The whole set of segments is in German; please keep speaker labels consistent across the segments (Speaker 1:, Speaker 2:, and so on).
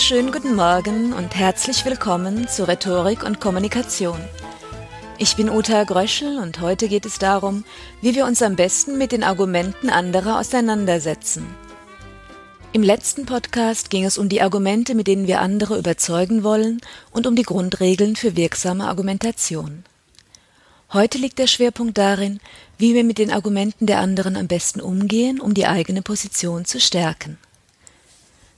Speaker 1: Wunderschönen guten Morgen und herzlich willkommen zu Rhetorik und Kommunikation. Ich bin Uta Gröschel und heute geht es darum, wie wir uns am besten mit den Argumenten anderer auseinandersetzen. Im letzten Podcast ging es um die Argumente, mit denen wir andere überzeugen wollen und um die Grundregeln für wirksame Argumentation. Heute liegt der Schwerpunkt darin, wie wir mit den Argumenten der anderen am besten umgehen, um die eigene Position zu stärken.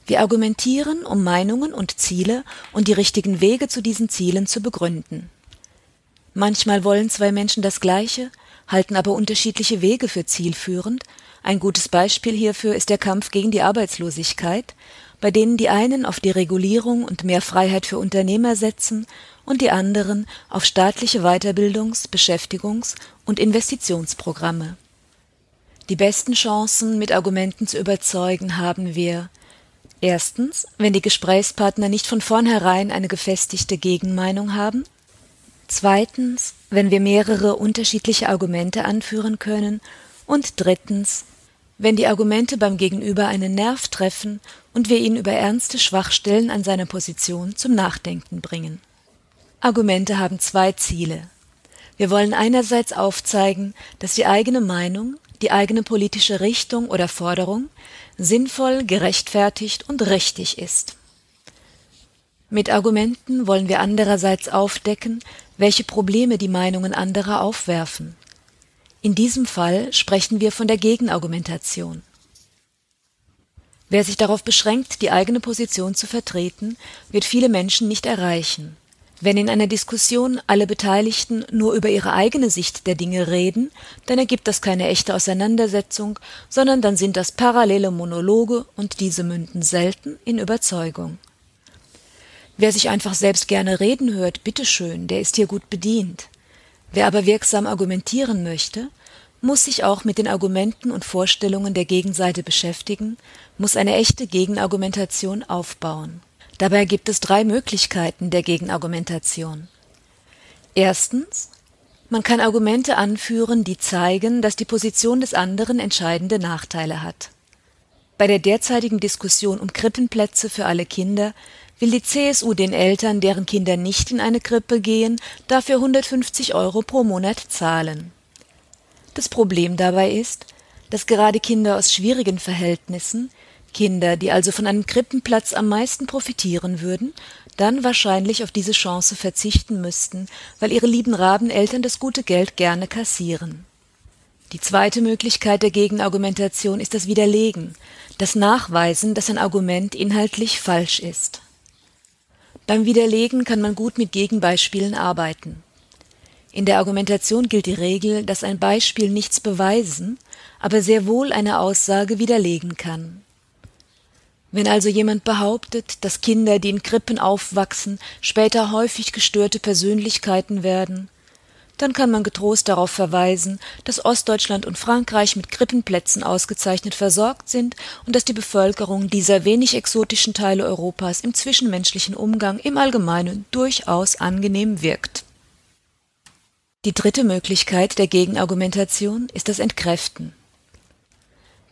Speaker 1: Wir argumentieren, um Meinungen und Ziele und die richtigen Wege zu diesen Zielen zu begründen. Manchmal wollen zwei Menschen das Gleiche, halten aber unterschiedliche Wege für zielführend. Ein gutes Beispiel hierfür ist der Kampf gegen die Arbeitslosigkeit, bei denen die einen auf die Regulierung und mehr Freiheit für Unternehmer setzen und die anderen auf staatliche Weiterbildungs-, Beschäftigungs- und Investitionsprogramme. Die besten Chancen, mit Argumenten zu überzeugen, haben wir Erstens, wenn die Gesprächspartner nicht von vornherein eine gefestigte Gegenmeinung haben. Zweitens, wenn wir mehrere unterschiedliche Argumente anführen können. Und drittens, wenn die Argumente beim Gegenüber einen Nerv treffen und wir ihn über ernste Schwachstellen an seiner Position zum Nachdenken bringen. Argumente haben zwei Ziele. Wir wollen einerseits aufzeigen, dass die eigene Meinung, die eigene politische Richtung oder Forderung sinnvoll, gerechtfertigt und richtig ist. Mit Argumenten wollen wir andererseits aufdecken, welche Probleme die Meinungen anderer aufwerfen. In diesem Fall sprechen wir von der Gegenargumentation. Wer sich darauf beschränkt, die eigene Position zu vertreten, wird viele Menschen nicht erreichen. Wenn in einer Diskussion alle Beteiligten nur über ihre eigene Sicht der Dinge reden, dann ergibt das keine echte Auseinandersetzung, sondern dann sind das parallele Monologe und diese münden selten in Überzeugung. Wer sich einfach selbst gerne reden hört, bitteschön, der ist hier gut bedient. Wer aber wirksam argumentieren möchte, muss sich auch mit den Argumenten und Vorstellungen der Gegenseite beschäftigen, muss eine echte Gegenargumentation aufbauen. Dabei gibt es drei Möglichkeiten der Gegenargumentation. Erstens, man kann Argumente anführen, die zeigen, dass die Position des anderen entscheidende Nachteile hat. Bei der derzeitigen Diskussion um Krippenplätze für alle Kinder will die CSU den Eltern, deren Kinder nicht in eine Krippe gehen, dafür 150 Euro pro Monat zahlen. Das Problem dabei ist, dass gerade Kinder aus schwierigen Verhältnissen Kinder, die also von einem Krippenplatz am meisten profitieren würden, dann wahrscheinlich auf diese Chance verzichten müssten, weil ihre lieben Rabeneltern das gute Geld gerne kassieren. Die zweite Möglichkeit der Gegenargumentation ist das Widerlegen, das Nachweisen, dass ein Argument inhaltlich falsch ist. Beim Widerlegen kann man gut mit Gegenbeispielen arbeiten. In der Argumentation gilt die Regel, dass ein Beispiel nichts beweisen, aber sehr wohl eine Aussage widerlegen kann. Wenn also jemand behauptet, dass Kinder, die in Krippen aufwachsen, später häufig gestörte Persönlichkeiten werden, dann kann man getrost darauf verweisen, dass Ostdeutschland und Frankreich mit Krippenplätzen ausgezeichnet versorgt sind und dass die Bevölkerung dieser wenig exotischen Teile Europas im zwischenmenschlichen Umgang im Allgemeinen durchaus angenehm wirkt. Die dritte Möglichkeit der Gegenargumentation ist das Entkräften.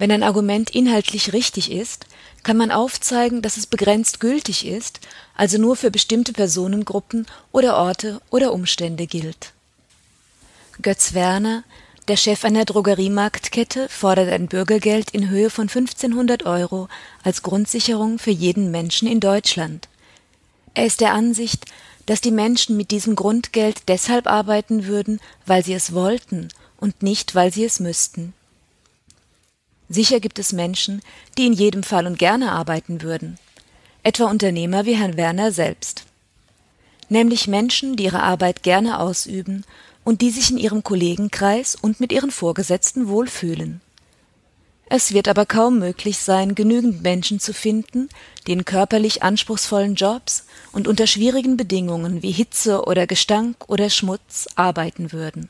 Speaker 1: Wenn ein Argument inhaltlich richtig ist, kann man aufzeigen, dass es begrenzt gültig ist, also nur für bestimmte Personengruppen oder Orte oder Umstände gilt. Götz Werner, der Chef einer Drogeriemarktkette, fordert ein Bürgergeld in Höhe von 1500 Euro als Grundsicherung für jeden Menschen in Deutschland. Er ist der Ansicht, dass die Menschen mit diesem Grundgeld deshalb arbeiten würden, weil sie es wollten und nicht, weil sie es müssten. Sicher gibt es Menschen, die in jedem Fall und gerne arbeiten würden, etwa Unternehmer wie Herrn Werner selbst. Nämlich Menschen, die ihre Arbeit gerne ausüben und die sich in ihrem Kollegenkreis und mit ihren Vorgesetzten wohlfühlen. Es wird aber kaum möglich sein, genügend Menschen zu finden, die in körperlich anspruchsvollen Jobs und unter schwierigen Bedingungen wie Hitze oder Gestank oder Schmutz arbeiten würden.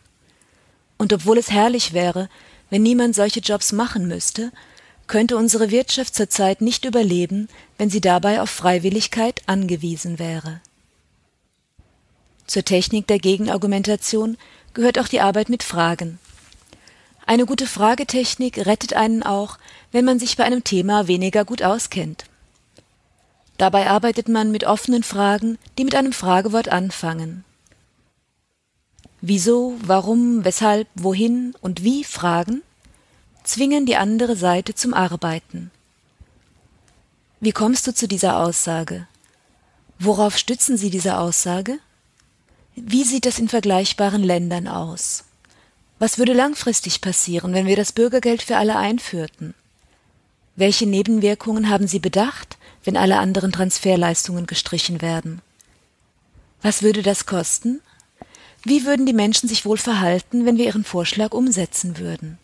Speaker 1: Und obwohl es herrlich wäre, wenn niemand solche Jobs machen müsste, könnte unsere Wirtschaft zurzeit nicht überleben, wenn sie dabei auf Freiwilligkeit angewiesen wäre. Zur Technik der Gegenargumentation gehört auch die Arbeit mit Fragen. Eine gute Fragetechnik rettet einen auch, wenn man sich bei einem Thema weniger gut auskennt. Dabei arbeitet man mit offenen Fragen, die mit einem Fragewort anfangen. Wieso, warum, weshalb, wohin und wie Fragen zwingen die andere Seite zum Arbeiten. Wie kommst du zu dieser Aussage? Worauf stützen Sie diese Aussage? Wie sieht das in vergleichbaren Ländern aus? Was würde langfristig passieren, wenn wir das Bürgergeld für alle einführten? Welche Nebenwirkungen haben Sie bedacht, wenn alle anderen Transferleistungen gestrichen werden? Was würde das kosten? Wie würden die Menschen sich wohl verhalten, wenn wir ihren Vorschlag umsetzen würden?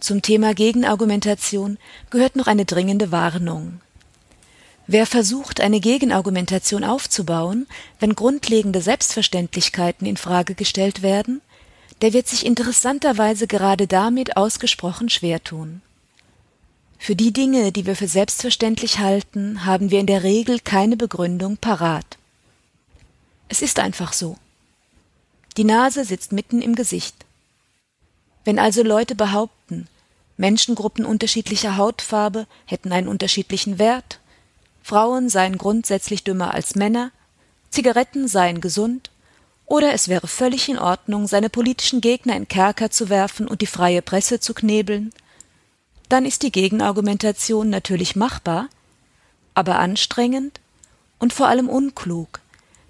Speaker 1: Zum Thema Gegenargumentation gehört noch eine dringende Warnung. Wer versucht, eine Gegenargumentation aufzubauen, wenn grundlegende Selbstverständlichkeiten in Frage gestellt werden, der wird sich interessanterweise gerade damit ausgesprochen schwer tun. Für die Dinge, die wir für selbstverständlich halten, haben wir in der Regel keine Begründung parat. Es ist einfach so. Die Nase sitzt mitten im Gesicht. Wenn also Leute behaupten, Menschengruppen unterschiedlicher Hautfarbe hätten einen unterschiedlichen Wert, Frauen seien grundsätzlich dümmer als Männer, Zigaretten seien gesund, oder es wäre völlig in Ordnung, seine politischen Gegner in Kerker zu werfen und die freie Presse zu knebeln, dann ist die Gegenargumentation natürlich machbar, aber anstrengend und vor allem unklug,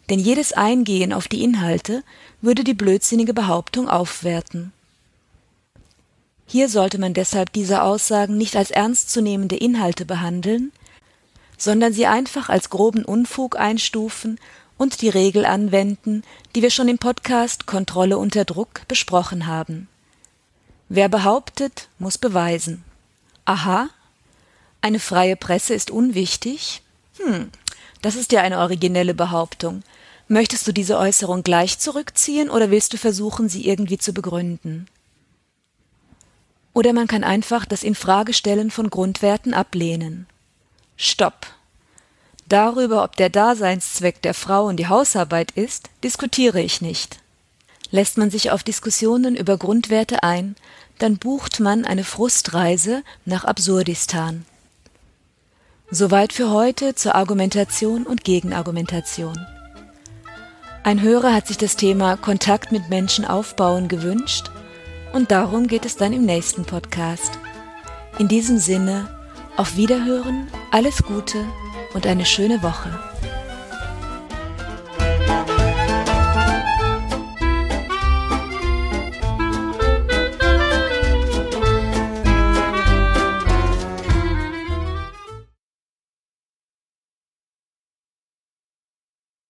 Speaker 1: denn jedes Eingehen auf die Inhalte würde die blödsinnige Behauptung aufwerten. Hier sollte man deshalb diese Aussagen nicht als ernstzunehmende Inhalte behandeln, sondern sie einfach als groben Unfug einstufen und die Regel anwenden, die wir schon im Podcast Kontrolle unter Druck besprochen haben. Wer behauptet, muss beweisen. Aha, eine freie Presse ist unwichtig? Hm, das ist ja eine originelle Behauptung. Möchtest du diese Äußerung gleich zurückziehen oder willst du versuchen, sie irgendwie zu begründen? Oder man kann einfach das Infragestellen von Grundwerten ablehnen. Stopp. Darüber, ob der Daseinszweck der Frau und die Hausarbeit ist, diskutiere ich nicht. Lässt man sich auf Diskussionen über Grundwerte ein, dann bucht man eine Frustreise nach Absurdistan. Soweit für heute zur Argumentation und Gegenargumentation. Ein Hörer hat sich das Thema Kontakt mit Menschen aufbauen gewünscht und darum geht es dann im nächsten Podcast. In diesem Sinne, auf Wiederhören, alles Gute und eine schöne Woche.